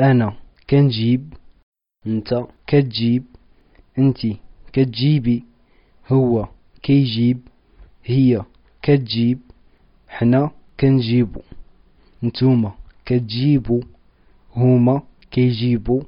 أنا كنجيب أنت كتجيب أنتي كتجيبي هو كيجيب هي كتجيب حنا كنجيبو نتوما كتجيبو هما كيجيبو